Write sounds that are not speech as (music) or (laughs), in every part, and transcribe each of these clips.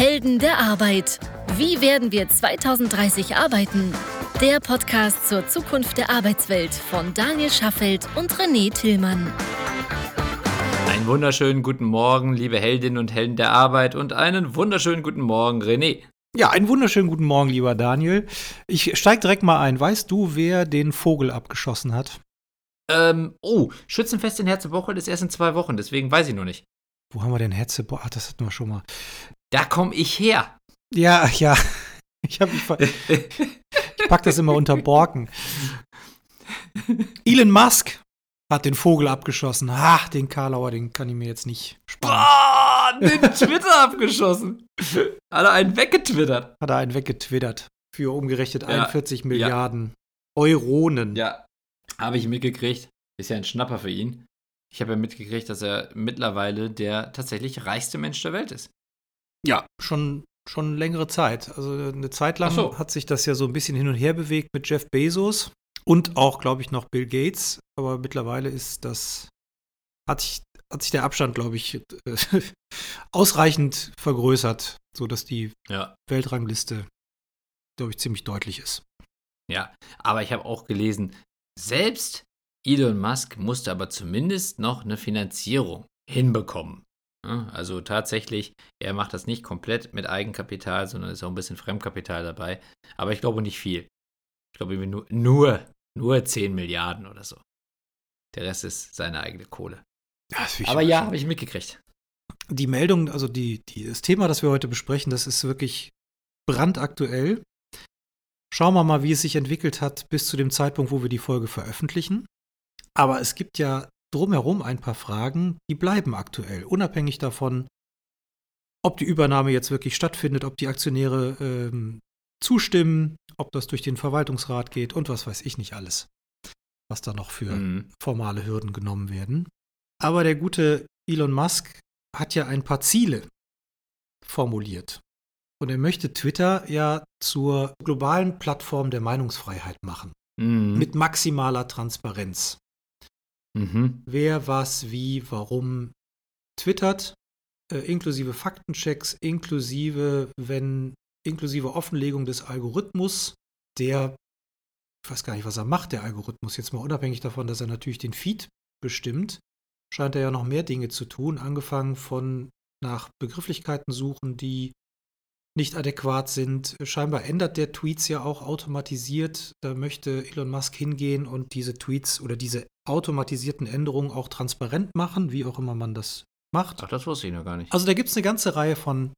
Helden der Arbeit. Wie werden wir 2030 arbeiten? Der Podcast zur Zukunft der Arbeitswelt von Daniel Schaffelt und René Tillmann. Einen wunderschönen guten Morgen, liebe Heldinnen und Helden der Arbeit und einen wunderschönen guten Morgen, René. Ja, einen wunderschönen guten Morgen, lieber Daniel. Ich steig direkt mal ein. Weißt du, wer den Vogel abgeschossen hat? Ähm, oh, Schützenfest in Herzebochel ist erst in zwei Wochen, deswegen weiß ich noch nicht. Wo haben wir denn Herzebochel? Ach, das hatten wir schon mal. Da komme ich her. Ja, ja. (laughs) Ich, hab, ich, (laughs) ich pack das immer unter Borken. Elon Musk hat den Vogel abgeschossen. Ach, den Karlauer, den kann ich mir jetzt nicht sparen. Boah, den (laughs) Twitter abgeschossen. Hat er einen weggetwittert. Hat er einen weggetwittert. Für umgerechnet ja. 41 Milliarden ja. Euronen. Ja, habe ich mitgekriegt. Ist ja ein Schnapper für ihn. Ich habe ja mitgekriegt, dass er mittlerweile der tatsächlich reichste Mensch der Welt ist. Ja, schon, schon längere Zeit. Also eine Zeit lang so. hat sich das ja so ein bisschen hin und her bewegt mit Jeff Bezos und auch, glaube ich, noch Bill Gates. Aber mittlerweile ist das, hat sich, hat sich der Abstand, glaube ich, (laughs) ausreichend vergrößert, sodass die ja. Weltrangliste, glaube ich, ziemlich deutlich ist. Ja, aber ich habe auch gelesen, selbst Elon Musk musste aber zumindest noch eine Finanzierung hinbekommen. Also tatsächlich, er macht das nicht komplett mit Eigenkapital, sondern ist auch ein bisschen Fremdkapital dabei. Aber ich glaube nicht viel. Ich glaube nur, nur, nur 10 Milliarden oder so. Der Rest ist seine eigene Kohle. Aber ja, habe ich mitgekriegt. Die Meldung, also die, die, das Thema, das wir heute besprechen, das ist wirklich brandaktuell. Schauen wir mal, wie es sich entwickelt hat bis zu dem Zeitpunkt, wo wir die Folge veröffentlichen. Aber es gibt ja drumherum ein paar Fragen, die bleiben aktuell, unabhängig davon, ob die Übernahme jetzt wirklich stattfindet, ob die Aktionäre ähm, zustimmen, ob das durch den Verwaltungsrat geht und was weiß ich nicht alles, was da noch für mhm. formale Hürden genommen werden. Aber der gute Elon Musk hat ja ein paar Ziele formuliert. Und er möchte Twitter ja zur globalen Plattform der Meinungsfreiheit machen. Mhm. Mit maximaler Transparenz. Mhm. Wer was, wie, warum twittert, äh, inklusive Faktenchecks, inklusive, wenn, inklusive Offenlegung des Algorithmus, der, ich weiß gar nicht, was er macht, der Algorithmus, jetzt mal unabhängig davon, dass er natürlich den Feed bestimmt, scheint er ja noch mehr Dinge zu tun, angefangen von nach Begrifflichkeiten suchen, die nicht adäquat sind. Scheinbar ändert der Tweets ja auch automatisiert. Da möchte Elon Musk hingehen und diese Tweets oder diese automatisierten Änderungen auch transparent machen, wie auch immer man das macht. Ach, das wusste ich noch gar nicht. Also da gibt es eine ganze Reihe von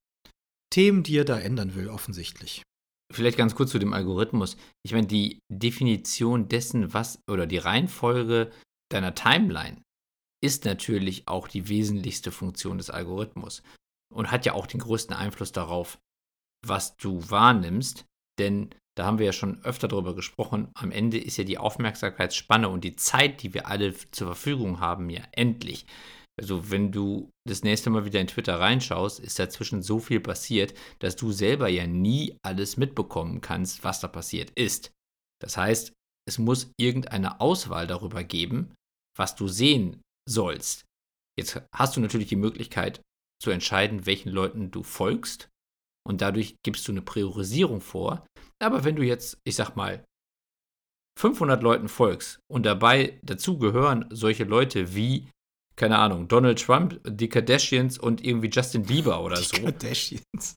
Themen, die er da ändern will, offensichtlich. Vielleicht ganz kurz zu dem Algorithmus. Ich meine, die Definition dessen, was oder die Reihenfolge deiner Timeline ist natürlich auch die wesentlichste Funktion des Algorithmus und hat ja auch den größten Einfluss darauf, was du wahrnimmst, denn da haben wir ja schon öfter darüber gesprochen, am Ende ist ja die Aufmerksamkeitsspanne und die Zeit, die wir alle zur Verfügung haben, ja endlich. Also wenn du das nächste Mal wieder in Twitter reinschaust, ist dazwischen so viel passiert, dass du selber ja nie alles mitbekommen kannst, was da passiert ist. Das heißt, es muss irgendeine Auswahl darüber geben, was du sehen sollst. Jetzt hast du natürlich die Möglichkeit zu entscheiden, welchen Leuten du folgst und dadurch gibst du eine Priorisierung vor. Aber wenn du jetzt, ich sag mal, 500 Leuten folgst und dabei dazu gehören solche Leute wie, keine Ahnung, Donald Trump, die Kardashians und irgendwie Justin Bieber oder die so. Kardashians.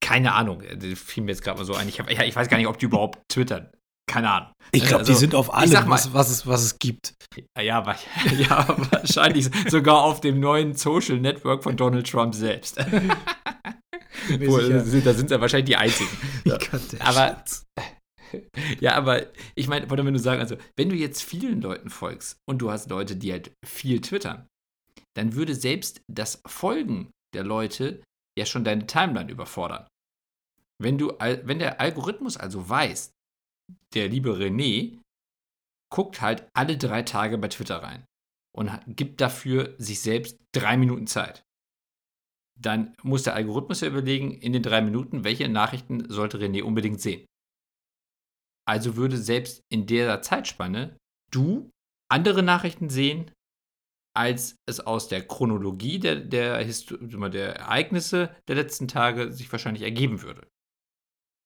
keine Ahnung, das fiel mir jetzt gerade mal so ein. Ich, hab, ich weiß gar nicht, ob die überhaupt twittern. Keine Ahnung. Ich glaube, also, die sind auf allem, was, was, es, was es gibt. Ja, (laughs) ja, wahrscheinlich sogar auf dem neuen Social Network von Donald Trump selbst. (laughs) Da sind ja wahrscheinlich die einzigen. (laughs) Ja. Aber (laughs) ja, aber ich meine, wollte nur sagen, also wenn du jetzt vielen Leuten folgst und du hast Leute, die halt viel twittern, dann würde selbst das Folgen der Leute ja schon deine Timeline überfordern. Wenn du, wenn der Algorithmus also weiß, der liebe René guckt halt alle drei Tage bei Twitter rein und gibt dafür sich selbst drei Minuten Zeit dann muss der Algorithmus ja überlegen, in den drei Minuten, welche Nachrichten sollte René unbedingt sehen. Also würde selbst in der Zeitspanne du andere Nachrichten sehen als es aus der Chronologie der, der, der Ereignisse der letzten Tage sich wahrscheinlich ergeben würde.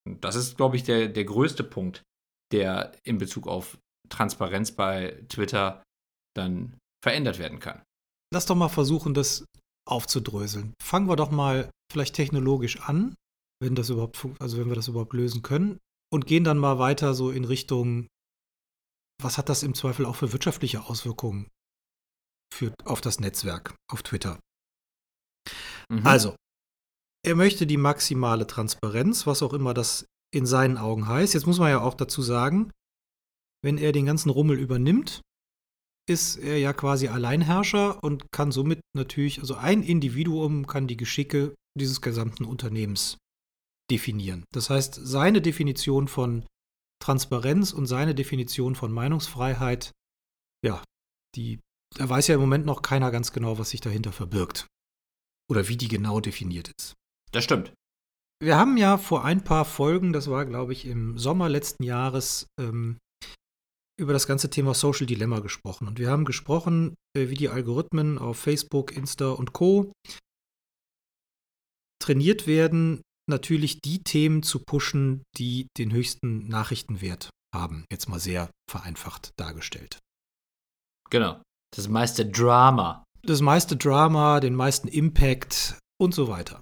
Und das ist, glaube ich, der, der größte Punkt, der in Bezug auf Transparenz bei Twitter dann verändert werden kann. Lass doch mal versuchen, das aufzudröseln. Fangen wir doch mal vielleicht technologisch an, wenn das überhaupt, also wenn wir das überhaupt lösen können, und gehen dann mal weiter so in Richtung, was hat das im Zweifel auch für wirtschaftliche Auswirkungen für, auf das Netzwerk, auf Twitter? Mhm. Also, er möchte die maximale Transparenz, was auch immer das in seinen Augen heißt. Jetzt muss man ja auch dazu sagen, wenn er den ganzen Rummel übernimmt, ist er ja quasi Alleinherrscher und kann somit natürlich, also ein Individuum kann die Geschicke dieses gesamten Unternehmens definieren. Das heißt, seine Definition von Transparenz und seine Definition von Meinungsfreiheit, ja, die, da weiß ja im Moment noch keiner ganz genau, was sich dahinter verbirgt. Oder wie die genau definiert ist. Das stimmt. Wir haben ja vor ein paar Folgen, das war glaube ich im Sommer letzten Jahres, ähm, über das ganze Thema Social Dilemma gesprochen. Und wir haben gesprochen, äh, wie die Algorithmen auf Facebook, Insta und Co. trainiert werden, natürlich die Themen zu pushen, die den höchsten Nachrichtenwert haben. Jetzt mal sehr vereinfacht dargestellt. Genau. Das meiste Drama. Das meiste Drama, den meisten Impact und so weiter.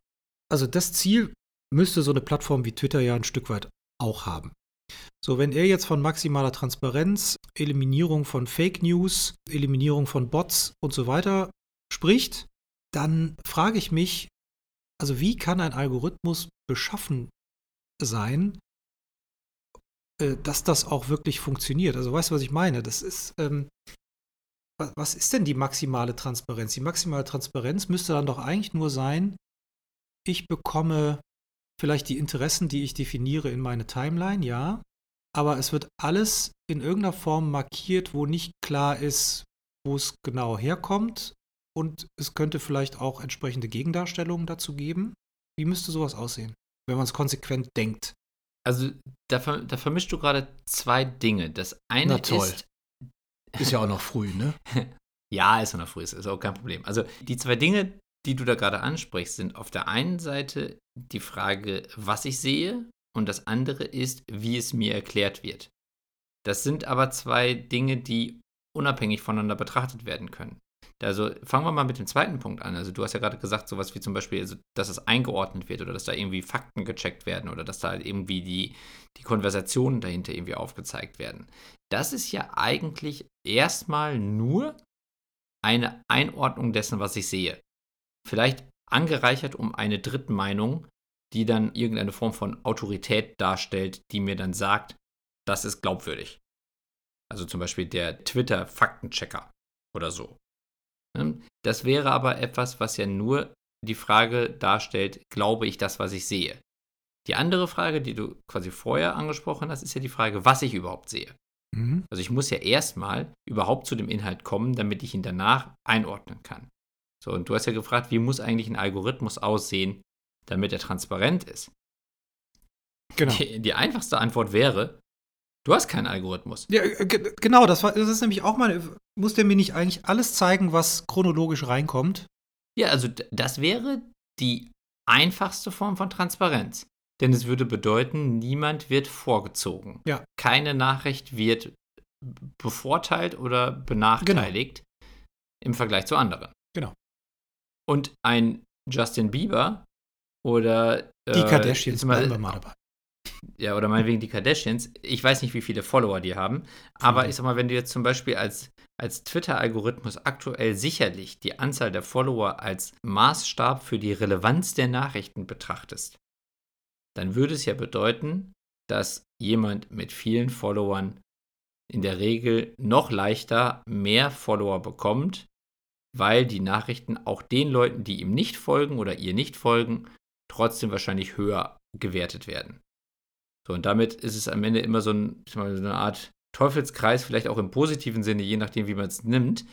Also das Ziel müsste so eine Plattform wie Twitter ja ein Stück weit auch haben. So, wenn er jetzt von maximaler Transparenz, Eliminierung von Fake News, Eliminierung von Bots und so weiter spricht, dann frage ich mich, also wie kann ein Algorithmus beschaffen sein, äh, dass das auch wirklich funktioniert? Also weißt du, was ich meine? Das ist, ähm, was ist denn die maximale Transparenz? Die maximale Transparenz müsste dann doch eigentlich nur sein, ich bekomme vielleicht die Interessen, die ich definiere, in meine Timeline, ja. Aber es wird alles in irgendeiner Form markiert, wo nicht klar ist, wo es genau herkommt. Und es könnte vielleicht auch entsprechende Gegendarstellungen dazu geben. Wie müsste sowas aussehen, wenn man es konsequent denkt? Also da, da vermischst du gerade zwei Dinge. Das eine Na toll. ist. (laughs) Ist ja auch noch früh, ne? ja, ist ja noch früh, ist auch kein Problem. Also die zwei Dinge, die du da gerade ansprichst, sind auf der einen Seite die Frage, was ich sehe, und das andere ist, wie es mir erklärt wird. Das sind aber zwei Dinge, die unabhängig voneinander betrachtet werden können. Also fangen wir mal mit dem zweiten Punkt an. Also du hast ja gerade gesagt, sowas wie zum Beispiel, also, dass es eingeordnet wird oder dass da irgendwie Fakten gecheckt werden oder dass da halt irgendwie die, die Konversationen dahinter irgendwie aufgezeigt werden. Das ist ja eigentlich erstmal nur eine Einordnung dessen, was ich sehe vielleicht angereichert um eine Drittmeinung, die dann irgendeine Form von Autorität darstellt, die mir dann sagt, das ist glaubwürdig. Also zum Beispiel der Twitter-Faktenchecker oder so. Ne? Das wäre aber etwas, was ja nur die Frage darstellt, glaube ich das, was ich sehe. Die andere Frage, die du quasi vorher angesprochen hast, ist ja die Frage, was ich überhaupt sehe. Mhm. Also ich muss ja erstmal überhaupt zu dem Inhalt kommen, damit ich ihn danach einordnen kann. So, und du hast ja gefragt, wie muss eigentlich ein Algorithmus aussehen, damit er transparent ist? Genau. Die, die einfachste Antwort wäre, du hast keinen Algorithmus. Ja, äh, genau, das, war, das ist nämlich auch mal, muss der mir nicht eigentlich alles zeigen, was chronologisch reinkommt? Ja, also das wäre die einfachste Form von Transparenz. Denn es würde bedeuten, niemand wird vorgezogen. Ja. Keine Nachricht wird bevorteilt oder benachteiligt genau. im Vergleich zu anderen. Genau. Und ein Justin Bieber oder. Die äh, Kardashians, bleiben wir mal dabei. Ja, oder meinetwegen die Kardashians. Ich weiß nicht, wie viele Follower die haben. Aber mhm. ich sag mal, wenn du jetzt zum Beispiel als, als Twitter-Algorithmus aktuell sicherlich die Anzahl der Follower als Maßstab für die Relevanz der Nachrichten betrachtest, dann würde es ja bedeuten, dass jemand mit vielen Followern in der Regel noch leichter mehr Follower bekommt, weil die Nachrichten auch den Leuten, die ihm nicht folgen oder ihr nicht folgen, trotzdem wahrscheinlich höher gewertet werden. So, und damit ist es am Ende immer so, ein, so eine Art Teufelskreis, vielleicht auch im positiven Sinne, je nachdem, wie man es nimmt.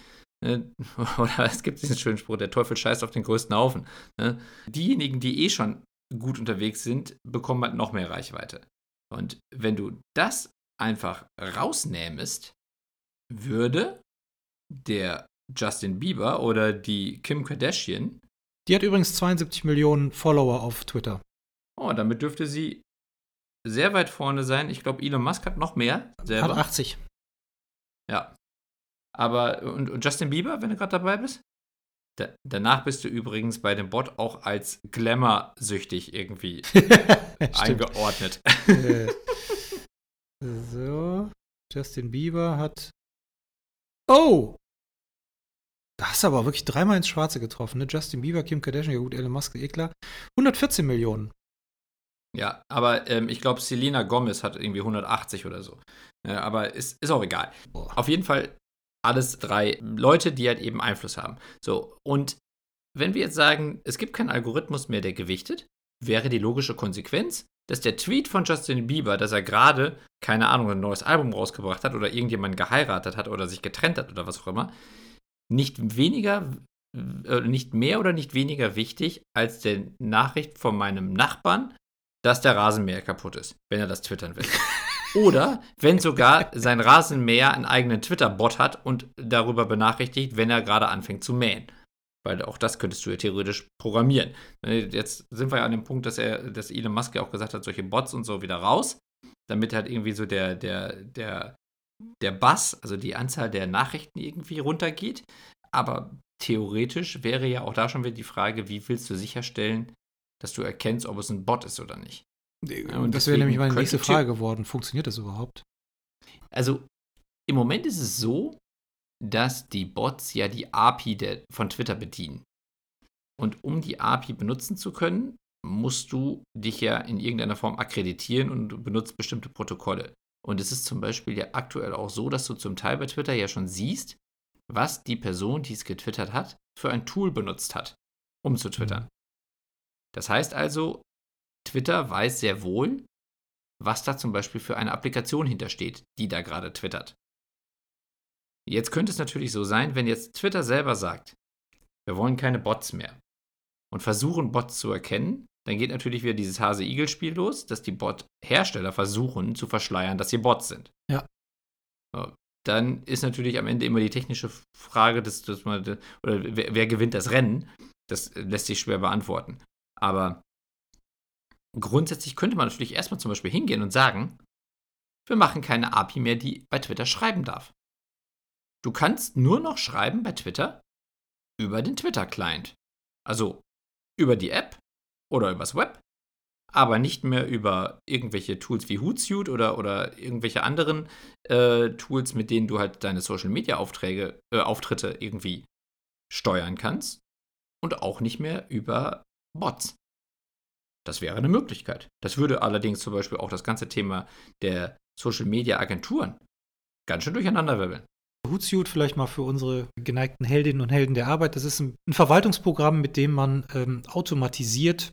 Ne? (laughs) Oder es gibt diesen schönen Spruch, der Teufel scheißt auf den größten Haufen. Ne? Diejenigen, die eh schon gut unterwegs sind, bekommen halt noch mehr Reichweite. Und wenn du das einfach rausnähmest, würde der Justin Bieber oder die Kim Kardashian. Die hat übrigens 72 Millionen Follower auf Twitter. Oh, damit dürfte sie sehr weit vorne sein. Ich glaube, Elon Musk hat noch mehr. Selber. Hat 80. Ja. Aber, und, und Justin Bieber, wenn du gerade dabei bist? Da, danach bist du übrigens bei dem Bot auch als Glamour-süchtig irgendwie (laughs) eingeordnet. Äh, so, Justin Bieber hat. Oh! Da hast du aber wirklich dreimal ins Schwarze getroffen, ne? Justin Bieber, Kim Kardashian, ja gut, Elon Musk, eh klar. 114 Millionen. Ja, aber ähm, ich glaube, Selena Gomez hat irgendwie 180 oder so. Ja, aber ist, ist auch egal. Boah. Auf jeden Fall alles drei Leute, die halt eben Einfluss haben. So, und wenn wir jetzt sagen, es gibt keinen Algorithmus mehr, der gewichtet, wäre die logische Konsequenz, dass der Tweet von Justin Bieber, dass er gerade, keine Ahnung, ein neues Album rausgebracht hat oder irgendjemanden geheiratet hat oder sich getrennt hat oder was auch immer, nicht weniger, äh, nicht mehr oder nicht weniger wichtig als der Nachricht von meinem Nachbarn, dass der Rasenmäher kaputt ist, wenn er das twittern will. (laughs) Oder wenn sogar sein Rasenmäher einen eigenen Twitter-Bot hat und darüber benachrichtigt, wenn er gerade anfängt zu mähen. Weil auch das könntest du ja theoretisch programmieren. Jetzt sind wir ja an dem Punkt, dass er, dass Elon Musk ja auch gesagt hat, solche Bots und so wieder raus, damit halt irgendwie so der, der, der, der Bass, also die Anzahl der Nachrichten irgendwie runtergeht. Aber theoretisch wäre ja auch da schon wieder die Frage, wie willst du sicherstellen, dass du erkennst, ob es ein Bot ist oder nicht. Und das wäre nämlich meine nächste Frage geworden. Funktioniert das überhaupt? Also, im Moment ist es so, dass die Bots ja die API der, von Twitter bedienen. Und um die API benutzen zu können, musst du dich ja in irgendeiner Form akkreditieren und du benutzt bestimmte Protokolle. Und es ist zum Beispiel ja aktuell auch so, dass du zum Teil bei Twitter ja schon siehst, was die Person, die es getwittert hat, für ein Tool benutzt hat, um zu twittern. Mhm. Das heißt also, Twitter weiß sehr wohl, was da zum Beispiel für eine Applikation hintersteht, die da gerade twittert. Jetzt könnte es natürlich so sein, wenn jetzt Twitter selber sagt, wir wollen keine Bots mehr und versuchen Bots zu erkennen, dann geht natürlich wieder dieses Hase-Igel-Spiel los, dass die Bot-Hersteller versuchen zu verschleiern, dass sie Bots sind. Ja. Dann ist natürlich am Ende immer die technische Frage, dass, dass man, oder wer, wer gewinnt das Rennen? Das lässt sich schwer beantworten. Aber grundsätzlich könnte man natürlich erstmal zum Beispiel hingehen und sagen, wir machen keine API mehr, die bei Twitter schreiben darf. Du kannst nur noch schreiben bei Twitter über den Twitter-Client. Also über die App oder übers Web, aber nicht mehr über irgendwelche Tools wie Hootsuite oder, oder irgendwelche anderen äh, Tools, mit denen du halt deine Social-Media-Aufträge, äh, Auftritte irgendwie steuern kannst. Und auch nicht mehr über Bots. Das wäre eine Möglichkeit. Das würde allerdings zum Beispiel auch das ganze Thema der Social Media Agenturen ganz schön durcheinanderwirbeln. Hootsuite vielleicht mal für unsere geneigten Heldinnen und Helden der Arbeit. Das ist ein, Verwaltungsprogramm, mit dem man ähm, automatisiert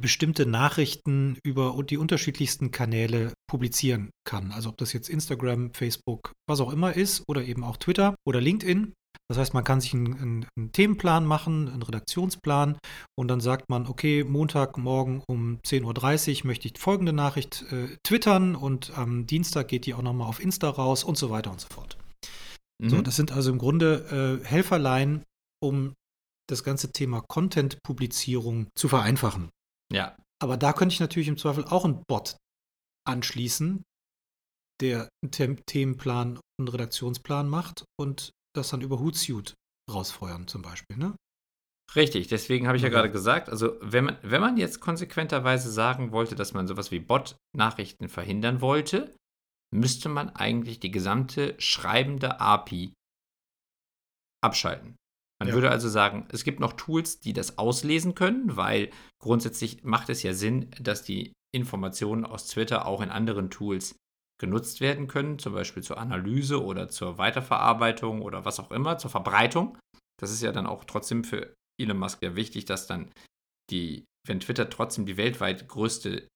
bestimmte Nachrichten über die unterschiedlichsten Kanäle publizieren kann. Also ob das jetzt Instagram, Facebook, was auch immer ist oder eben auch Twitter oder LinkedIn. Das heißt, man kann sich einen, einen, einen, Themenplan machen, einen Redaktionsplan und dann sagt man, okay, Montagmorgen um 10.30 Uhr möchte ich folgende Nachricht äh, twittern und am Dienstag geht die auch nochmal auf Insta raus und so weiter und so fort. Mhm. So, das sind also im Grunde äh, Helferlein, um das ganze Thema Content-Publizierung zu vereinfachen. Ja. Aber da könnte ich natürlich im Zweifel auch einen Bot anschließen, der einen Themenplan und Redaktionsplan macht und das dann über Hootsuite rausfeuern zum Beispiel, ne? Richtig, deswegen habe ich ja gerade gesagt, also wenn man, wenn man jetzt konsequenterweise sagen wollte, dass man sowas wie Bot-Nachrichten verhindern wollte, müsste man eigentlich die gesamte schreibende API abschalten. Man ja. würde also sagen, es gibt noch Tools, die das auslesen können, weil grundsätzlich macht es ja Sinn, dass die Informationen aus Twitter auch in anderen Tools genutzt werden können, zum Beispiel zur Analyse oder zur Weiterverarbeitung oder was auch immer, zur Verbreitung. Das ist ja dann auch trotzdem für Elon Musk ja wichtig, dass dann die, wenn Twitter trotzdem die weltweit größte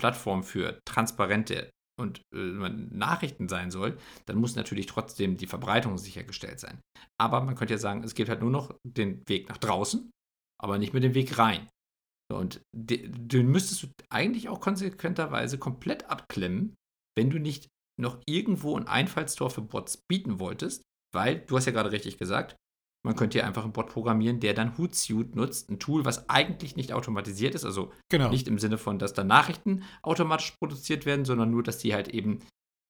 Plattform für transparente und äh, Nachrichten sein soll, dann muss natürlich trotzdem die Verbreitung sichergestellt sein. Aber man könnte ja sagen, es gibt halt nur noch den Weg nach draußen, aber nicht mehr den Weg rein. Und den müsstest du eigentlich auch konsequenterweise komplett abklemmen, wenn du nicht noch irgendwo ein Einfallstor für Bots bieten wolltest, Weil, du hast ja gerade richtig gesagt, man könnte ja einfach einen Bot programmieren, der dann Hootsuite nutzt, ein Tool, was eigentlich nicht automatisiert ist, also Genau. nicht im Sinne von, dass da Nachrichten automatisch produziert werden, sondern nur, dass die halt eben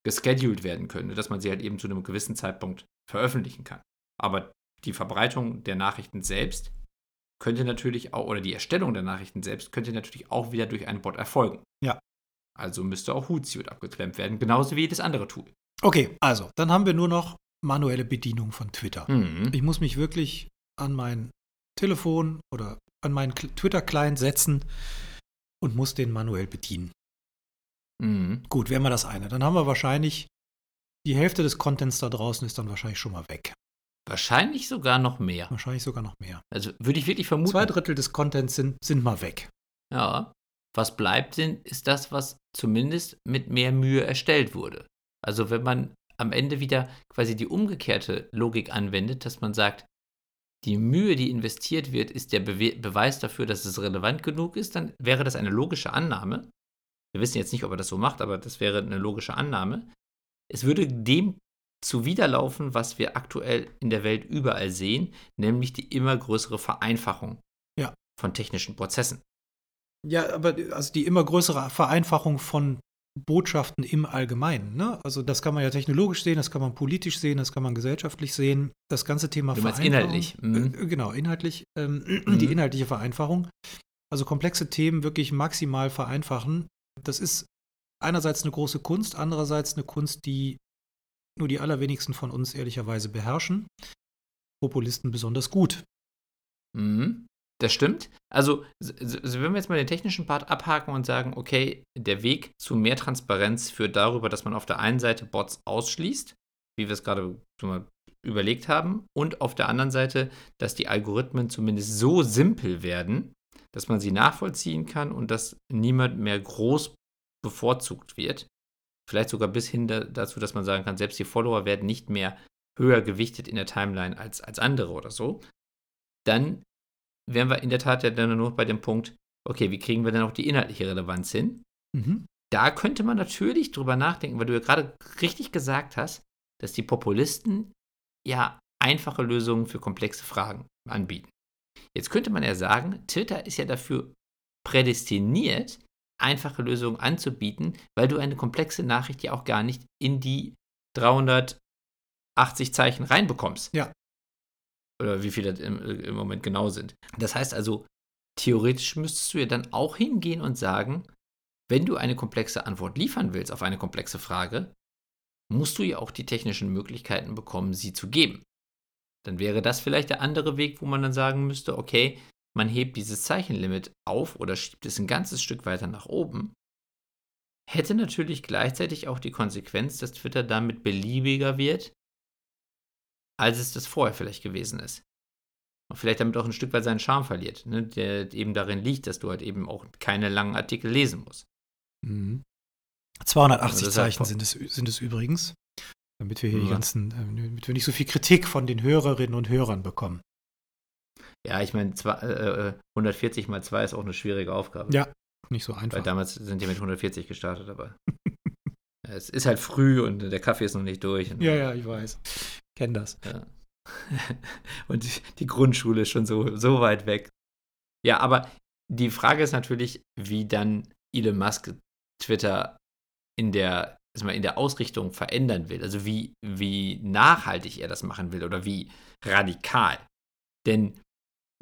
gescheduled werden können, dass man sie halt eben zu einem gewissen Zeitpunkt veröffentlichen kann. Aber die Verbreitung der Nachrichten selbst könnte natürlich auch, oder die Erstellung der Nachrichten selbst könnte natürlich auch wieder durch einen Bot erfolgen. Ja. Also müsste auch Hootsuite abgeklemmt werden, genauso wie jedes andere Tool. Okay, also, dann haben wir nur noch manuelle Bedienung von Twitter. Mhm. Ich muss mich wirklich an mein Telefon oder an meinen Twitter-Client setzen und muss den manuell bedienen. Mhm. Gut, wären wir das eine. Dann haben wir wahrscheinlich die Hälfte des Contents da draußen ist dann wahrscheinlich schon mal weg. Wahrscheinlich sogar noch mehr. Wahrscheinlich sogar noch mehr. Also würde ich wirklich vermuten. Zwei Drittel des Contents sind, sind mal weg. Ja. Was bleibt, sind, ist das, was zumindest mit mehr Mühe erstellt wurde. Also wenn man am Ende wieder quasi die umgekehrte Logik anwendet, dass man sagt, die Mühe, die investiert wird, ist der Bewe Beweis dafür, dass es relevant genug ist, dann wäre das eine logische Annahme. Wir wissen jetzt nicht, ob er das so macht, aber das wäre eine logische Annahme. Es würde dem zuwiderlaufen, was wir aktuell in der Welt überall sehen, nämlich die immer größere Vereinfachung Ja. von technischen Prozessen. Ja, aber also die immer größere Vereinfachung von Botschaften im Allgemeinen. Ne? Also das kann man ja technologisch sehen, das kann man politisch sehen, das kann man gesellschaftlich sehen. Das ganze Thema Du meinst Vereinfachung- inhaltlich, mhm. Äh, genau, inhaltlich. Ähm, (clears throat) Mhm. Die inhaltliche Vereinfachung. Also komplexe Themen wirklich maximal vereinfachen. Das ist einerseits eine große Kunst, andererseits eine Kunst, die nur die allerwenigsten von uns ehrlicherweise beherrschen. Populisten besonders gut. Mhm. Das stimmt. Also, wenn wir jetzt mal den technischen Part abhaken und sagen, okay, der Weg zu mehr Transparenz führt darüber, dass man auf der einen Seite Bots ausschließt, wie wir es gerade überlegt haben, und auf der anderen Seite, dass die Algorithmen zumindest so simpel werden, dass man sie nachvollziehen kann und dass niemand mehr groß bevorzugt wird. Vielleicht sogar bis hin da, dazu, dass man sagen kann, selbst die Follower werden nicht mehr höher gewichtet in der Timeline als, als andere oder so. Dann wären wir in der Tat ja dann nur bei dem Punkt, okay, wie kriegen wir denn auch die inhaltliche Relevanz hin? Mhm. Da könnte man natürlich drüber nachdenken, weil du ja gerade richtig gesagt hast, dass die Populisten ja einfache Lösungen für komplexe Fragen anbieten. Jetzt könnte man ja sagen, Twitter ist ja dafür prädestiniert, einfache Lösungen anzubieten, weil du eine komplexe Nachricht ja auch gar nicht in die 380 Zeichen reinbekommst. Ja. Oder wie viele im, im Moment genau sind. Das heißt also, theoretisch müsstest du ja dann auch hingehen und sagen, wenn du eine komplexe Antwort liefern willst auf eine komplexe Frage, musst du ja auch die technischen Möglichkeiten bekommen, sie zu geben. Dann wäre das vielleicht der andere Weg, wo man dann sagen müsste, okay, man hebt dieses Zeichenlimit auf oder schiebt es ein ganzes Stück weiter nach oben. Hätte natürlich gleichzeitig auch die Konsequenz, dass Twitter damit beliebiger wird, als es das vorher vielleicht gewesen ist. Und vielleicht damit auch ein Stück weit seinen Charme verliert, ne, der eben darin liegt, dass du halt eben auch keine langen Artikel lesen musst. Mhm. 280 Also halt Zeichen voll- sind es, sind es übrigens, damit wir hier die Ja. ganzen, äh, damit wir nicht so viel Kritik von den Hörerinnen und Hörern bekommen. Ja, ich meine, äh, äh, 140 mal 2 ist auch eine schwierige Aufgabe. Ja, nicht so Weil einfach. damals sind die mit 140 gestartet, aber (laughs) es ist halt früh und der Kaffee ist noch nicht durch. Und, Ja, ja, ich weiß. Kenn das. Ja. (laughs) und die, die Grundschule ist schon so, so weit weg. Ja, aber die Frage ist natürlich, wie dann Elon Musk Twitter in der, mal, in der Ausrichtung verändern will. Also wie, wie nachhaltig er das machen will oder wie radikal. Denn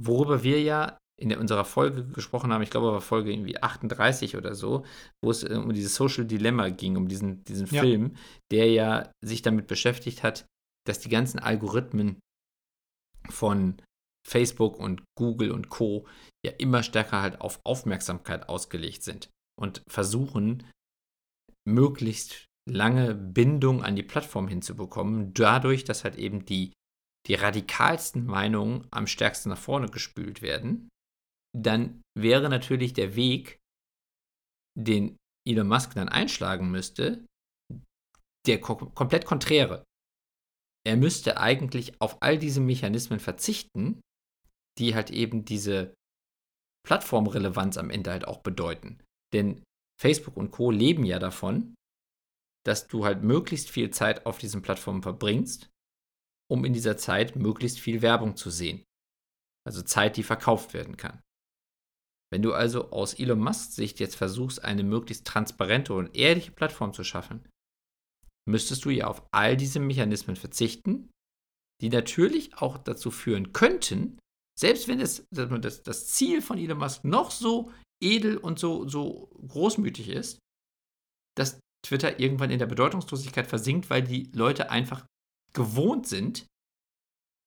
worüber wir ja in unserer Folge gesprochen haben, ich glaube, war Folge irgendwie 38 oder so, wo es äh, um dieses Social Dilemma ging, um diesen, diesen Ja. Film, der ja sich damit beschäftigt hat, dass die ganzen Algorithmen von Facebook und Google und Co. ja immer stärker halt auf Aufmerksamkeit ausgelegt sind und versuchen, möglichst lange Bindung an die Plattform hinzubekommen, dadurch, dass halt eben die, die radikalsten Meinungen am stärksten nach vorne gespült werden, dann wäre natürlich der Weg, den Elon Musk dann einschlagen müsste, der ko komplett konträre. Er müsste eigentlich auf all diese Mechanismen verzichten, die halt eben diese Plattformrelevanz am Ende halt auch bedeuten. Denn Facebook und Co. leben ja davon, dass du halt möglichst viel Zeit auf diesen Plattformen verbringst um in dieser Zeit möglichst viel Werbung zu sehen. Also Zeit, die verkauft werden kann. Wenn du also aus Elon Musk Sicht jetzt versuchst, eine möglichst transparente und ehrliche Plattform zu schaffen, müsstest du ja auf all diese Mechanismen verzichten, die natürlich auch dazu führen könnten, selbst wenn das, das, das Ziel von Elon Musk noch so edel und so, so großmütig ist, dass Twitter irgendwann in der Bedeutungslosigkeit versinkt, weil die Leute einfach gewohnt sind,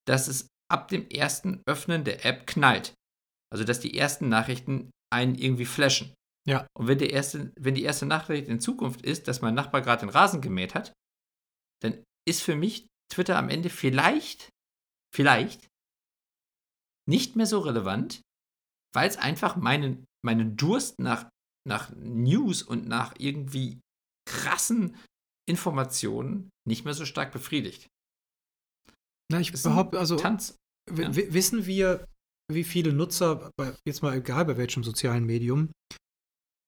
dass es ab dem ersten Öffnen der App knallt. Also dass die ersten Nachrichten einen irgendwie flashen. Ja. Und wenn, der erste, wenn die erste Nachricht in Zukunft ist, dass mein Nachbar gerade den Rasen gemäht hat, dann ist für mich Twitter am Ende vielleicht, vielleicht nicht mehr so relevant, weil es einfach meinen, meinen Durst nach, nach News und nach irgendwie krassen Informationen nicht mehr so stark befriedigt. Na, ich behaupte, also Tanz. Ja. Wissen wir, wie viele Nutzer, jetzt mal egal bei welchem sozialen Medium,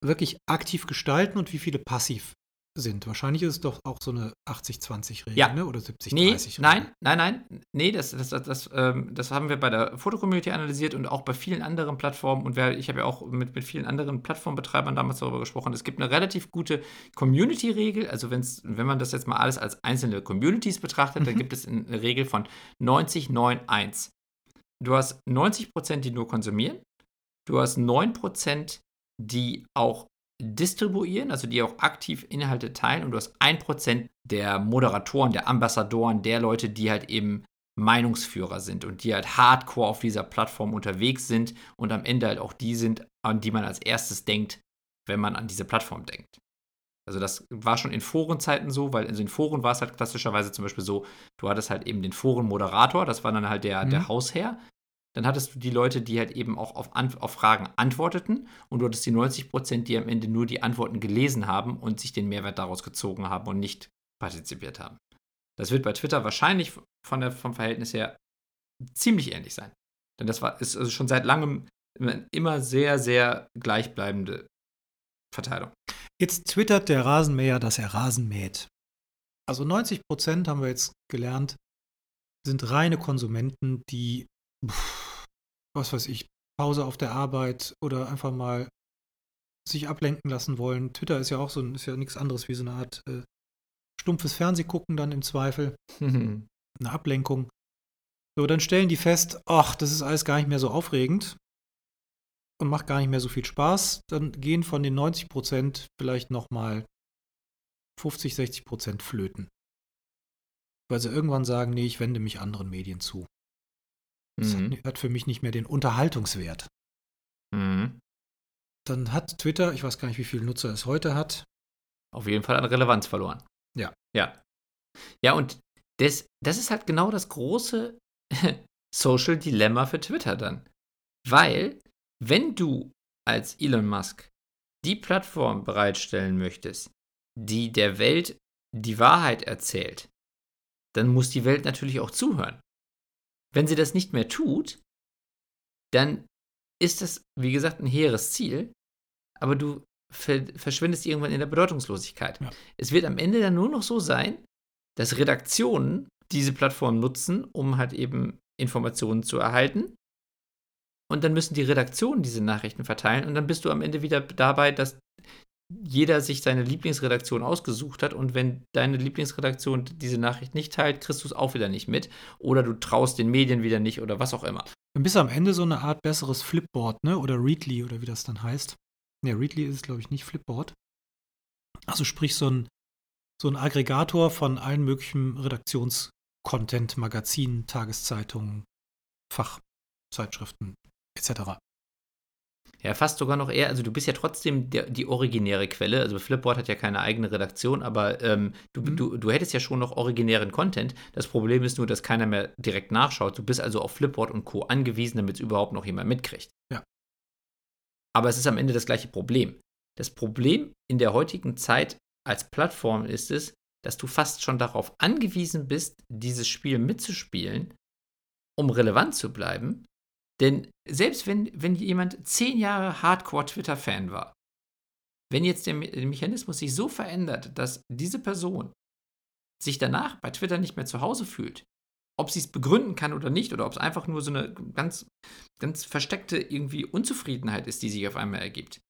wirklich aktiv gestalten und wie viele passiv sind. Wahrscheinlich ist es doch auch so eine 80-20-Regel, ja. ne? oder 70-30-Regel. Nee, nein, nein, nein. Nee, das, das, das, das, ähm, das haben wir bei der Fotocommunity analysiert und auch bei vielen anderen Plattformen. Und wir, ich habe ja auch mit, mit vielen anderen Plattformbetreibern damals darüber gesprochen. Es gibt eine relativ gute Community-Regel. Also wenn's, wenn man das jetzt mal alles als einzelne Communities betrachtet, mhm. dann gibt es eine Regel von 90-9-1. Du hast 90 Prozent, die nur konsumieren. Du hast 9 Prozent, die auch distribuieren, also die auch aktiv Inhalte teilen und du hast ein Prozent der Moderatoren, der Ambassadoren, der Leute, die halt eben Meinungsführer sind und die halt hardcore auf dieser Plattform unterwegs sind und am Ende halt auch die sind, an die man als erstes denkt, wenn man an diese Plattform denkt. Also das war schon in Forenzeiten so, weil in Foren war es halt klassischerweise zum Beispiel so, du hattest halt eben den Forenmoderator, das war dann halt der, mhm. der Hausherr, dann hattest du die Leute, die halt eben auch auf, auf Fragen antworteten und du hattest die 90 Prozent, die am Ende nur die Antworten gelesen haben und sich den Mehrwert daraus gezogen haben und nicht partizipiert haben. Das wird bei Twitter wahrscheinlich von der, vom Verhältnis her ziemlich ähnlich sein. Denn das war, ist also schon seit langem immer sehr, sehr gleichbleibende Verteilung. Jetzt twittert der Rasenmäher, dass er Rasen mäht. Also 90 Prozent haben wir jetzt gelernt, sind reine Konsumenten, die was weiß ich, Pause auf der Arbeit oder einfach mal sich ablenken lassen wollen. Twitter ist ja auch so, ist ja nichts anderes wie so eine Art äh, stumpfes Fernsehgucken dann im Zweifel. (laughs) eine Ablenkung. So, dann stellen die fest, ach, das ist alles gar nicht mehr so aufregend und macht gar nicht mehr so viel Spaß. Dann gehen von den 90 Prozent vielleicht nochmal 50, 60 Prozent flöten. Weil sie irgendwann sagen, nee, ich wende mich anderen Medien zu. Das mhm. hat, für mich nicht mehr den Unterhaltungswert. Mhm. Dann hat Twitter, ich weiß gar nicht, wie viele Nutzer es heute hat. Auf jeden Fall an Relevanz verloren. Ja. Ja. Ja, und das, das ist halt genau das große (laughs) Social Dilemma für Twitter dann. Weil, wenn du als Elon Musk die Plattform bereitstellen möchtest, die der Welt die Wahrheit erzählt, dann muss die Welt natürlich auch zuhören. Wenn sie das nicht mehr tut, dann ist das, wie gesagt, ein hehres Ziel, aber du verschwindest irgendwann in der Bedeutungslosigkeit. Ja. Es wird am Ende dann nur noch so sein, dass Redaktionen diese Plattform nutzen, um halt eben Informationen zu erhalten. Und dann müssen die Redaktionen diese Nachrichten verteilen und dann bist du am Ende wieder dabei, dass jeder sich seine Lieblingsredaktion ausgesucht hat und wenn deine Lieblingsredaktion diese Nachricht nicht teilt, kriegst du es auch wieder nicht mit oder du traust den Medien wieder nicht oder was auch immer. Dann bist du am Ende so eine Art besseres Flipboard, ne? Oder Readly oder wie das dann heißt. Ne, Readly ist es, glaube ich, nicht Flipboard. Also sprich so ein, so ein Aggregator von allen möglichen Redaktionscontent, Magazinen, Tageszeitungen, Fachzeitschriften etc. Ja, fast sogar noch eher, also du bist ja trotzdem der, die originäre Quelle. Also Flipboard hat ja keine eigene Redaktion, aber ähm, du, mhm. du, du hättest ja schon noch originären Content. Das Problem ist nur, dass keiner mehr direkt nachschaut. Du bist also auf Flipboard und Co. angewiesen, damit es überhaupt noch jemand mitkriegt. Ja. Aber es ist am Ende das gleiche Problem. Das Problem in der heutigen Zeit als Plattform ist es, dass du fast schon darauf angewiesen bist, dieses Spiel mitzuspielen, um relevant zu bleiben, denn selbst wenn, wenn jemand zehn Jahre Hardcore-Twitter-Fan war, wenn jetzt der Mechanismus sich so verändert, dass diese Person sich danach bei Twitter nicht mehr zu Hause fühlt, ob sie es begründen kann oder nicht, oder ob es einfach nur so eine ganz, ganz versteckte irgendwie Unzufriedenheit ist, die sich auf einmal ergibt.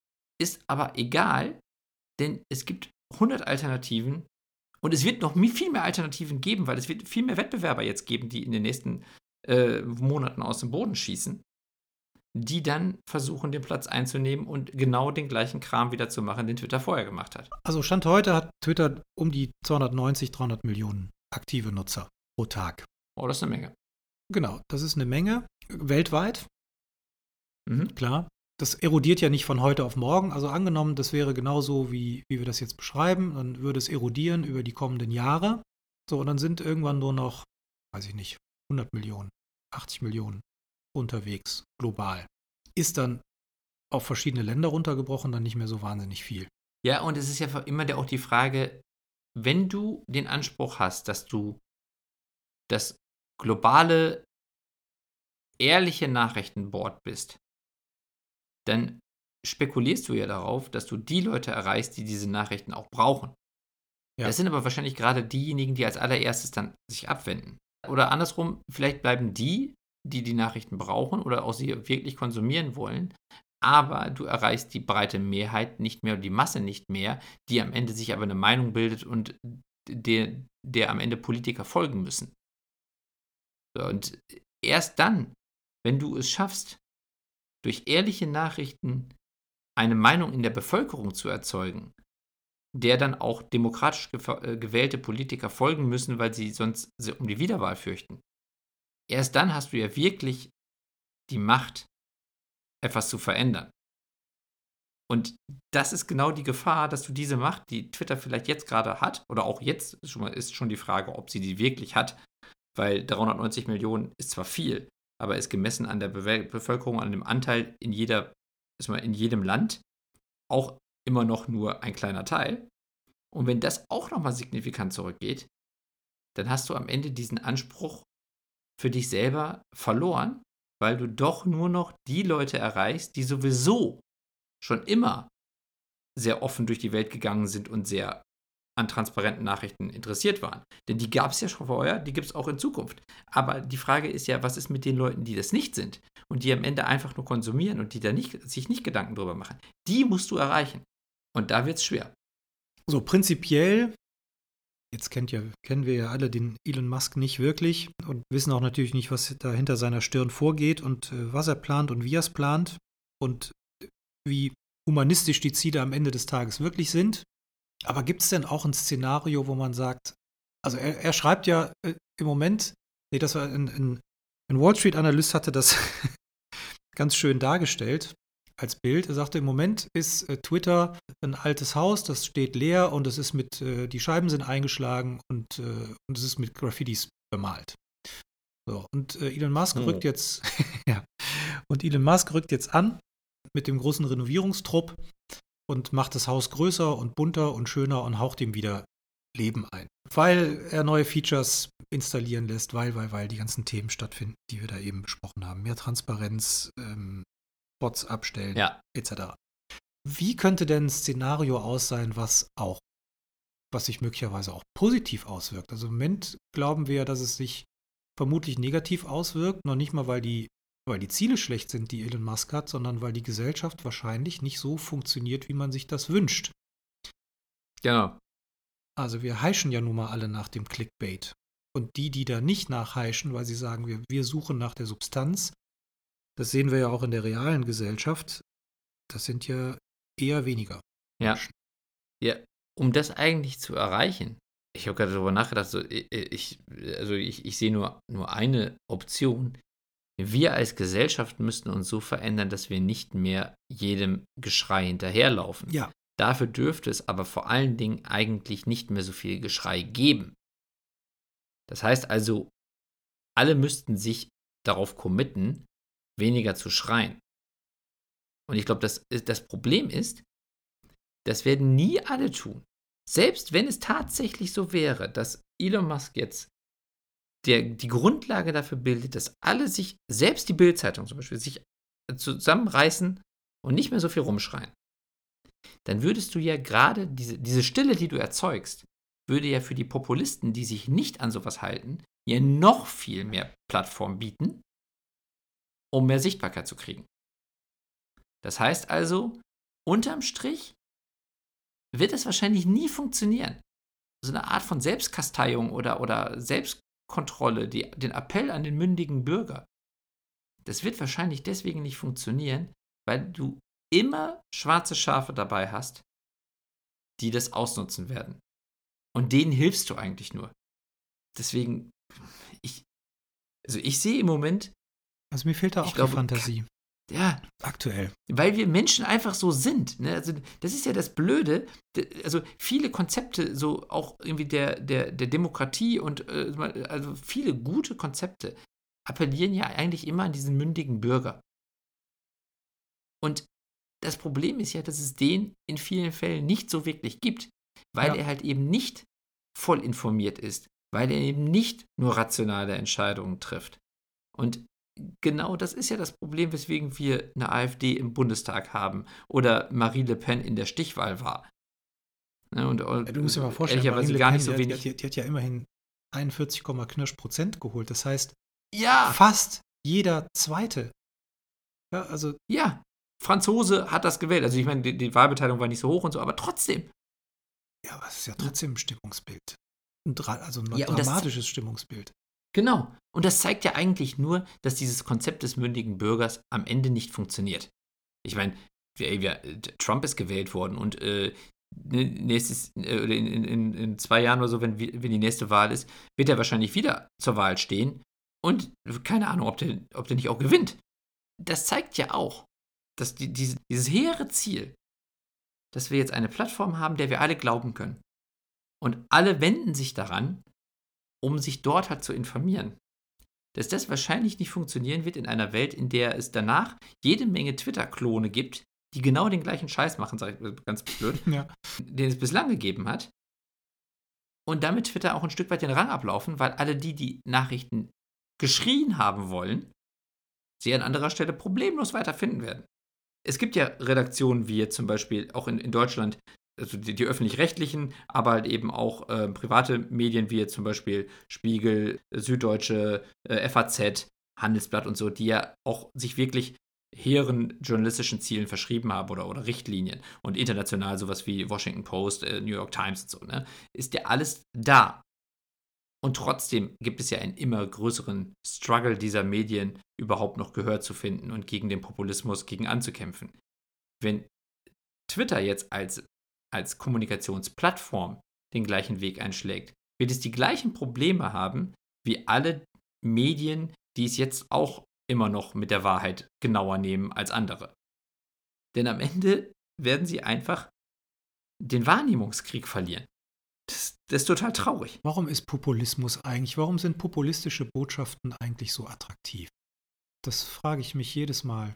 Ist aber egal, denn es gibt 100 Alternativen und es wird noch viel mehr Alternativen geben, weil es wird viel mehr Wettbewerber jetzt geben, die in den nächsten äh, Monaten aus dem Boden schießen, die dann versuchen, den Platz einzunehmen und genau den gleichen Kram wieder zu machen, den Twitter vorher gemacht hat. Also Stand heute hat Twitter um die 290, 300 Millionen aktive Nutzer pro Tag. Oh, das ist eine Menge. Genau, das ist eine Menge weltweit. Mhm. Klar. Das erodiert ja nicht von heute auf morgen. Also angenommen, das wäre genauso, wie, wie wir das jetzt beschreiben, dann würde es erodieren über die kommenden Jahre. So, und dann sind irgendwann nur noch, weiß ich nicht, 100 Millionen, 80 Millionen unterwegs, global. Ist dann auf verschiedene Länder runtergebrochen, dann nicht mehr so wahnsinnig viel. Ja, und es ist ja immer auch die Frage, wenn du den Anspruch hast, dass du das globale, ehrliche Nachrichtenboard bist, dann spekulierst du ja darauf, dass du die Leute erreichst, die diese Nachrichten auch brauchen. Ja. Das sind aber wahrscheinlich gerade diejenigen, die als allererstes dann sich abwenden. Oder andersrum, vielleicht bleiben die, die die Nachrichten brauchen oder auch sie wirklich konsumieren wollen, aber du erreichst die breite Mehrheit nicht mehr und die Masse nicht mehr, die am Ende sich aber eine Meinung bildet und der, der am Ende Politiker folgen müssen. Und erst dann, wenn du es schaffst, durch ehrliche Nachrichten eine Meinung in der Bevölkerung zu erzeugen, der dann auch demokratisch äh, gewählte Politiker folgen müssen, weil sie sonst um die Wiederwahl fürchten. Erst dann hast du ja wirklich die Macht, etwas zu verändern. Und das ist genau die Gefahr, dass du diese Macht, die Twitter vielleicht jetzt gerade hat, oder auch jetzt ist schon, ist schon die Frage, ob sie die wirklich hat, weil 390 Millionen ist zwar viel, aber ist gemessen an der Be Bevölkerung, an dem Anteil in jeder, mal, in jedem Land auch immer noch nur ein kleiner Teil. Und wenn das auch nochmal signifikant zurückgeht, dann hast du am Ende diesen Anspruch für dich selber verloren, weil du doch nur noch die Leute erreichst, die sowieso schon immer sehr offen durch die Welt gegangen sind und sehr an transparenten Nachrichten interessiert waren. Denn die gab es ja schon vorher, die gibt es auch in Zukunft. Aber die Frage ist ja, was ist mit den Leuten, die das nicht sind und die am Ende einfach nur konsumieren und die da nicht, sich nicht Gedanken drüber machen? Die musst du erreichen. Und da wird es schwer. So, prinzipiell, jetzt kennt ja, kennen wir ja alle den Elon Musk nicht wirklich und wissen auch natürlich nicht, was da hinter seiner Stirn vorgeht und äh, was er plant und wie er es plant und wie humanistisch die Ziele am Ende des Tages wirklich sind. Aber gibt es denn auch ein Szenario, wo man sagt, also er, er schreibt ja äh, im Moment, nee, das war ein, ein, ein Wall Street Analyst hatte das (laughs) ganz schön dargestellt als Bild. Er sagte, im Moment ist äh, Twitter ein altes Haus, das steht leer und es ist mit, äh, die Scheiben sind eingeschlagen und, äh, und es ist mit Graffitis bemalt. So, und äh, Elon Musk oh. rückt jetzt, (laughs) ja, und Elon Musk rückt jetzt an mit dem großen Renovierungstrupp und macht das Haus größer und bunter und schöner und haucht ihm wieder Leben ein. Weil er neue Features installieren lässt, weil, weil, weil die ganzen Themen stattfinden, die wir da eben besprochen haben. Mehr Transparenz, ähm, Bots abstellen, ja. etc. Wie könnte denn ein Szenario aus sein, was auch, was sich möglicherweise auch positiv auswirkt? Also im Moment glauben wir ja, dass es sich vermutlich negativ auswirkt, noch nicht mal, weil die weil die Ziele schlecht sind, die Elon Musk hat, sondern weil die Gesellschaft wahrscheinlich nicht so funktioniert, wie man sich das wünscht. Genau. Also wir heischen ja nun mal alle nach dem Clickbait. Und die, die da nicht nachheischen, weil sie sagen, wir, wir suchen nach der Substanz, das sehen wir ja auch in der realen Gesellschaft, das sind ja eher weniger. Ja. Ja, um das eigentlich zu erreichen, ich habe gerade darüber nachgedacht, so, ich, also ich, ich sehe nur, nur eine Option, wir als Gesellschaft müssten uns so verändern, dass wir nicht mehr jedem Geschrei hinterherlaufen. Ja. Dafür dürfte es aber vor allen Dingen eigentlich nicht mehr so viel Geschrei geben. Das heißt also, alle müssten sich darauf committen, weniger zu schreien. Und ich glaube, das, das Problem ist, das werden nie alle tun. Selbst wenn es tatsächlich so wäre, dass Elon Musk jetzt der die Grundlage dafür bildet, dass alle sich, selbst die Bildzeitung zum Beispiel, sich zusammenreißen und nicht mehr so viel rumschreien, dann würdest du ja gerade diese, diese Stille, die du erzeugst, würde ja für die Populisten, die sich nicht an sowas halten, ja noch viel mehr Plattform bieten, um mehr Sichtbarkeit zu kriegen. Das heißt also, unterm Strich wird es wahrscheinlich nie funktionieren. So eine Art von Selbstkasteiung oder, oder Selbstkontrolle, die, den Appell an den mündigen Bürger, das wird wahrscheinlich deswegen nicht funktionieren, weil du immer schwarze Schafe dabei hast, die das ausnutzen werden. Und denen hilfst du eigentlich nur. Deswegen, ich, also ich sehe im Moment. Also mir fehlt da auch glaube, die Fantasie. Ja. Aktuell. Weil wir Menschen einfach so sind. Ne? Also das ist ja das Blöde. Also viele Konzepte, so auch irgendwie der, der, der Demokratie und äh, also viele gute Konzepte appellieren ja eigentlich immer an diesen mündigen Bürger. Und das Problem ist ja, dass es den in vielen Fällen nicht so wirklich gibt, weil ja. er halt eben nicht voll informiert ist, weil er eben nicht nur rationale Entscheidungen trifft. Und genau das ist ja das Problem, weswegen wir eine AfD im Bundestag haben oder Marie Le Pen in der Stichwahl war. Ne, und, und ja, du musst dir mal vorstellen, Marie gar Pen, nicht so die, wenig. Die, die, hat ja immerhin 41, knirsch Prozent geholt. Das heißt, ja. fast jeder Zweite. Ja, also. Ja, Franzose hat das gewählt. Also ich meine, die, die Wahlbeteiligung war nicht so hoch und so, aber trotzdem. Ja, aber es ist ja trotzdem ein Stimmungsbild. Ein, also ein ja, dramatisches Stimmungsbild. Genau. Und das zeigt ja eigentlich nur, dass dieses Konzept des mündigen Bürgers am Ende nicht funktioniert. Ich meine, Trump ist gewählt worden und äh, ne, nächstes, äh, in, in, in, zwei Jahren oder so, wenn, wenn die nächste Wahl ist, wird er wahrscheinlich wieder zur Wahl stehen. Und keine Ahnung, ob der, ob der nicht auch gewinnt. Das zeigt ja auch, dass die, diese, dieses hehre Ziel, dass wir jetzt eine Plattform haben, der wir alle glauben können. Und alle wenden sich daran, um sich dort halt zu informieren. Dass das wahrscheinlich nicht funktionieren wird in einer Welt, in der es danach jede Menge Twitter-Klone gibt, die genau den gleichen Scheiß machen, sage ich ganz blöd, (laughs) ja. den es bislang gegeben hat. Und damit Twitter auch ein Stück weit den Rang ablaufen, weil alle die, die Nachrichten geschrien haben wollen, sie an anderer Stelle problemlos weiterfinden werden. Es gibt ja Redaktionen wie jetzt zum Beispiel auch in, in Deutschland, also die, die öffentlich-rechtlichen, aber halt eben auch äh, private Medien wie jetzt zum Beispiel Spiegel, Süddeutsche, äh, FAZ, Handelsblatt und so, die ja auch sich wirklich hehren journalistischen Zielen verschrieben haben oder, oder Richtlinien und international sowas wie Washington Post, äh, New York Times und so, ne, ist ja alles da. Und trotzdem gibt es ja einen immer größeren Struggle dieser Medien, überhaupt noch Gehör zu finden und gegen den Populismus gegen anzukämpfen. Wenn Twitter jetzt als als Kommunikationsplattform den gleichen Weg einschlägt, wird es die gleichen Probleme haben wie alle Medien, die es jetzt auch immer noch mit der Wahrheit genauer nehmen als andere. Denn am Ende werden sie einfach den Wahrnehmungskrieg verlieren. Das, das, ist total traurig. Warum ist Populismus eigentlich, warum sind populistische Botschaften eigentlich so attraktiv? Das frage ich mich jedes Mal.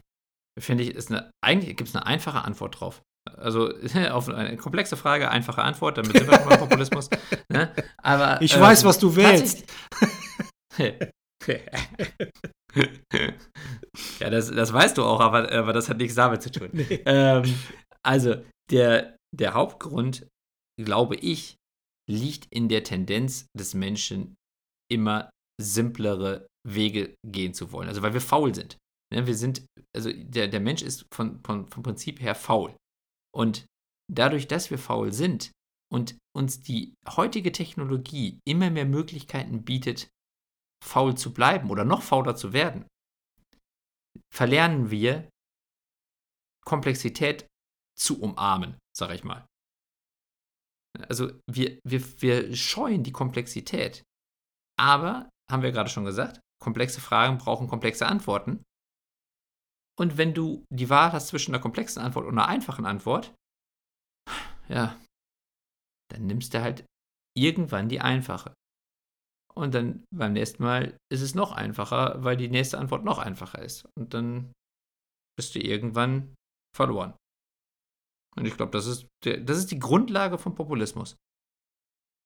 Finde ich, ist eine, eigentlich gibt es eine einfache Antwort drauf. Also (laughs) auf eine komplexe Frage, einfache Antwort, damit sind wir schon beim Populismus. (laughs) Ne? Aber, ich ähm, weiß, was du wählst. (laughs) ja, das, das weißt du auch, aber, aber das hat nichts damit zu tun. Nee. Ähm, also, der, der Hauptgrund, glaube ich, liegt in der Tendenz des Menschen, immer simplere Wege gehen zu wollen. Also, weil wir faul sind. Ne? Wir sind, also der, der Mensch ist von, von, vom Prinzip her faul. Und dadurch, dass wir faul sind und uns die heutige Technologie immer mehr Möglichkeiten bietet, faul zu bleiben oder noch fauler zu werden, verlernen wir Komplexität zu umarmen, sage ich mal. Also wir, wir, wir scheuen die Komplexität. Aber, haben wir gerade schon gesagt, komplexe Fragen brauchen komplexe Antworten. Und wenn du die Wahl hast zwischen einer komplexen Antwort und einer einfachen Antwort, ja, dann nimmst du halt irgendwann die einfache. Und dann beim nächsten Mal ist es noch einfacher, weil die nächste Antwort noch einfacher ist. Und dann bist du irgendwann verloren. Und ich glaube, das, ist das ist die Grundlage vom Populismus.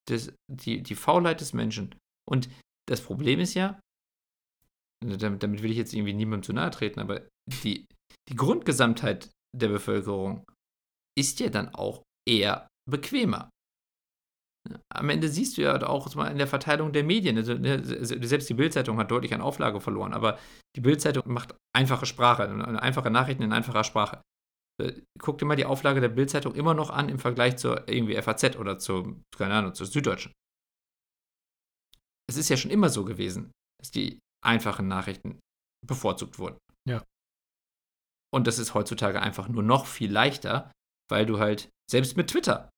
Das, die, die Faulheit des Menschen. Und das Problem ist ja, damit, damit will ich jetzt irgendwie niemandem zu nahe treten, aber die, die Grundgesamtheit der Bevölkerung ist ja dann auch eher bequemer. Am Ende siehst du ja auch mal in der Verteilung der Medien. Also, ne, selbst die Bildzeitung hat deutlich an Auflage verloren, aber die Bildzeitung macht einfache Sprache, einfache Nachrichten in einfacher Sprache. Äh, guck dir mal die Auflage der Bildzeitung immer noch an im Vergleich zur irgendwie FAZ oder zur, keine Ahnung, zur Süddeutschen. Es ist ja schon immer so gewesen, dass die einfachen Nachrichten bevorzugt wurden. Ja. Und das ist heutzutage einfach nur noch viel leichter, weil du halt selbst mit Twitter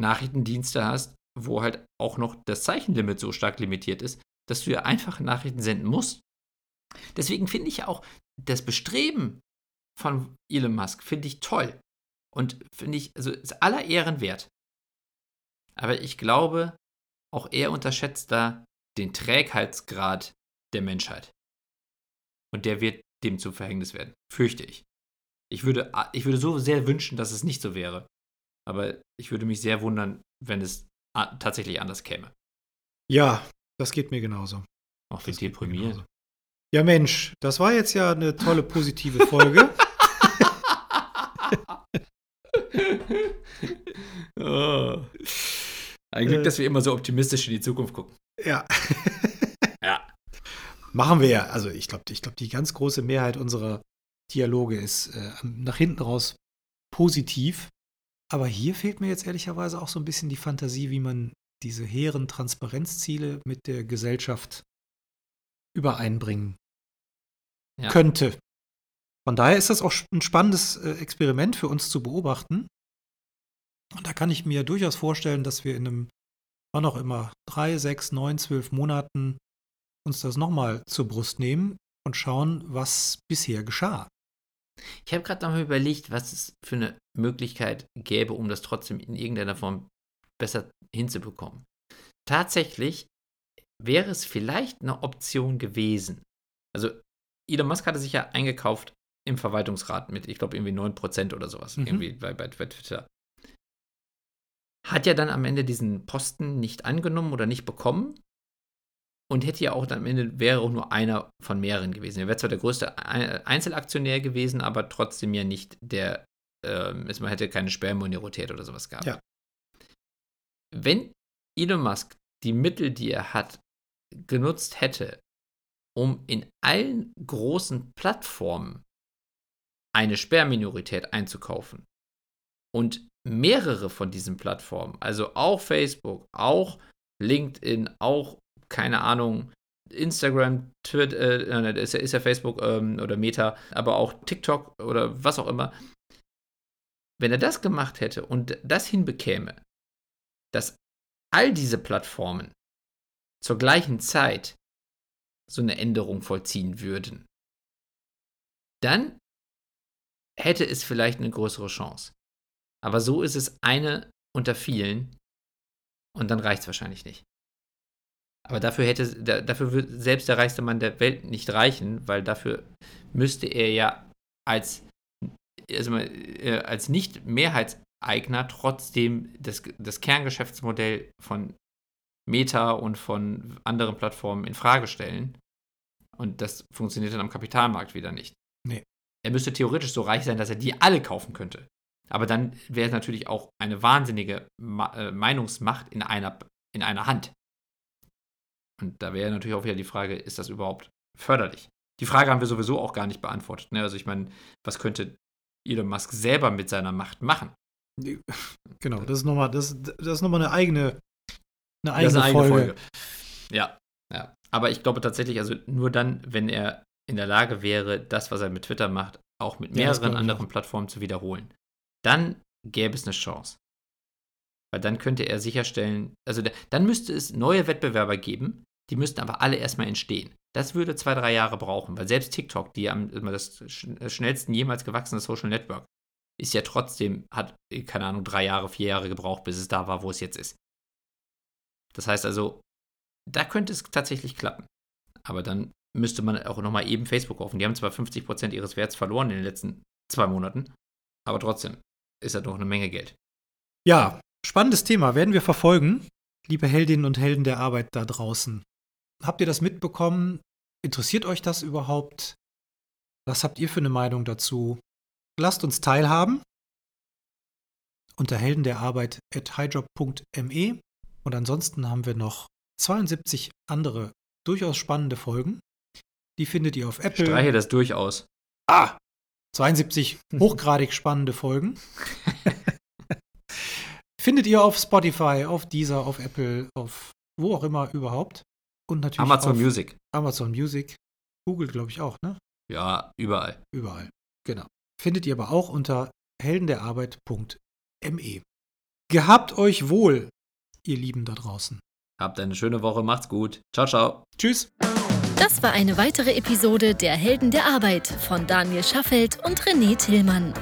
Nachrichtendienste hast, wo halt auch noch das Zeichenlimit so stark limitiert ist, dass du ja einfache Nachrichten senden musst. Deswegen finde ich auch das Bestreben von Elon Musk finde ich toll und finde ich also ist aller Ehren wert. Aber ich glaube, auch er unterschätzt da den Trägheitsgrad der Menschheit. Und der wird dem zu Verhängnis werden, fürchte ich. Ich würde, ich würde so sehr wünschen, dass es nicht so wäre. Aber ich würde mich sehr wundern, wenn es tatsächlich anders käme. Ja, das geht mir genauso. Auch wie deprimierend. Ja, Mensch, das war jetzt ja eine tolle positive Folge. (laughs) (laughs) oh. Ein Glück, äh, dass wir immer so optimistisch in die Zukunft gucken. Ja. (laughs) Machen wir ja. Also ich glaube, ich glaub, die ganz große Mehrheit unserer Dialoge ist äh, nach hinten raus positiv. Aber hier fehlt mir jetzt ehrlicherweise auch so ein bisschen die Fantasie, wie man diese hehren Transparenzziele mit der Gesellschaft übereinbringen ja. könnte. Von daher ist das auch ein spannendes äh, Experiment für uns zu beobachten. Und da kann ich mir durchaus vorstellen, dass wir in einem, wann auch immer, drei, sechs, neun, zwölf Monaten uns das nochmal zur Brust nehmen und schauen, was bisher geschah. Ich habe gerade nochmal überlegt, was es für eine Möglichkeit gäbe, um das trotzdem in irgendeiner Form besser hinzubekommen. Tatsächlich wäre es vielleicht eine Option gewesen. Also Elon Musk hatte sich ja eingekauft im Verwaltungsrat mit, ich glaube, irgendwie 9% oder sowas, mhm. irgendwie bei, bei, bei Twitter. Hat ja dann am Ende diesen Posten nicht angenommen oder nicht bekommen und hätte ja auch dann am Ende wäre auch nur einer von mehreren gewesen. Er wäre zwar der größte Einzelaktionär gewesen, aber trotzdem ja nicht der, äh, man hätte keine Sperrminorität oder sowas gehabt. Ja. Wenn Elon Musk die Mittel, die er hat, genutzt hätte, um in allen großen Plattformen eine Sperrminorität einzukaufen und mehrere von diesen Plattformen, also auch Facebook, auch LinkedIn, auch, keine Ahnung, Instagram, Twitter, äh, ist, ja, ist ja Facebook ähm, oder Meta, aber auch TikTok oder was auch immer. Wenn er das gemacht hätte und das hinbekäme, dass all diese Plattformen zur gleichen Zeit so eine Änderung vollziehen würden, dann hätte es vielleicht eine größere Chance. Aber so ist es eine unter vielen und dann reicht es wahrscheinlich nicht. Aber dafür hätte, dafür wird selbst der reichste Mann der Welt nicht reichen, weil dafür müsste er ja als, also äh, als nicht Mehrheitseigner trotzdem das, das Kerngeschäftsmodell von Meta und von anderen Plattformen in Frage stellen. Und das funktioniert dann am Kapitalmarkt wieder nicht. Nee. Er müsste theoretisch so reich sein, dass er die alle kaufen könnte. Aber dann wäre es natürlich auch eine wahnsinnige äh, Meinungsmacht in einer, in einer Hand. Und da wäre natürlich auch wieder die Frage, ist das überhaupt förderlich? Die Frage haben wir sowieso auch gar nicht beantwortet. Ne? Also ich meine, was könnte Elon Musk selber mit seiner Macht machen? (laughs) Genau, das ist nochmal das, das ist noch eine eigene, eine eigene, eine Folge. Folge. Ja, ja. Aber ich glaube tatsächlich, also nur dann, wenn er in der Lage wäre, das, was er mit Twitter macht, auch mit mehreren ja, anderen Plattformen zu wiederholen dann gäbe es eine Chance. Weil dann könnte er sicherstellen, also dann müsste es neue Wettbewerber geben, die müssten aber alle erstmal entstehen. Das würde zwei, drei Jahre brauchen, weil selbst TikTok, die am das schnellsten jemals gewachsene Social Network, ist ja trotzdem, hat, keine Ahnung, drei Jahre, vier Jahre gebraucht, bis es da war, wo es jetzt ist. Das heißt also, da könnte es tatsächlich klappen. Aber dann müsste man auch nochmal eben Facebook kaufen. Die haben zwar 50% ihres Werts verloren in den letzten zwei Monaten, aber trotzdem, ist das doch eine Menge Geld. Ja, spannendes Thema. Werden wir verfolgen, liebe Heldinnen und Helden der Arbeit da draußen. Habt ihr das mitbekommen? Interessiert euch das überhaupt? Was habt ihr für eine Meinung dazu? Lasst uns teilhaben. unter heldenderarbeit.highjob.me. Und ansonsten haben wir noch 72 andere durchaus spannende Folgen. Die findet ihr auf Apple. Streiche das durchaus. Ah! 72 (laughs) hochgradig spannende Folgen. findet ihr auf Spotify, auf Deezer, auf Apple, auf wo auch immer überhaupt. Und natürlich Amazon Music. Amazon Music. Google, glaube ich, auch, ne? Ja, überall. Überall. Genau. Findet ihr aber auch unter heldenderarbeit.me. Gehabt euch wohl, ihr Lieben da draußen. Habt eine schöne Woche, macht's gut. Ciao, ciao. Tschüss. Das war eine weitere Episode der Helden der Arbeit von Daniel Schaffelt und René Tillmann.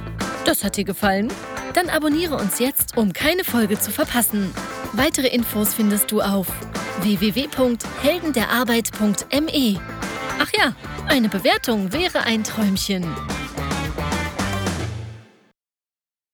Das hat dir gefallen? Dann abonniere uns jetzt, um keine Folge zu verpassen. Weitere Infos findest du auf www.heldenderarbeit.me. Ach ja, eine Bewertung wäre ein Träumchen.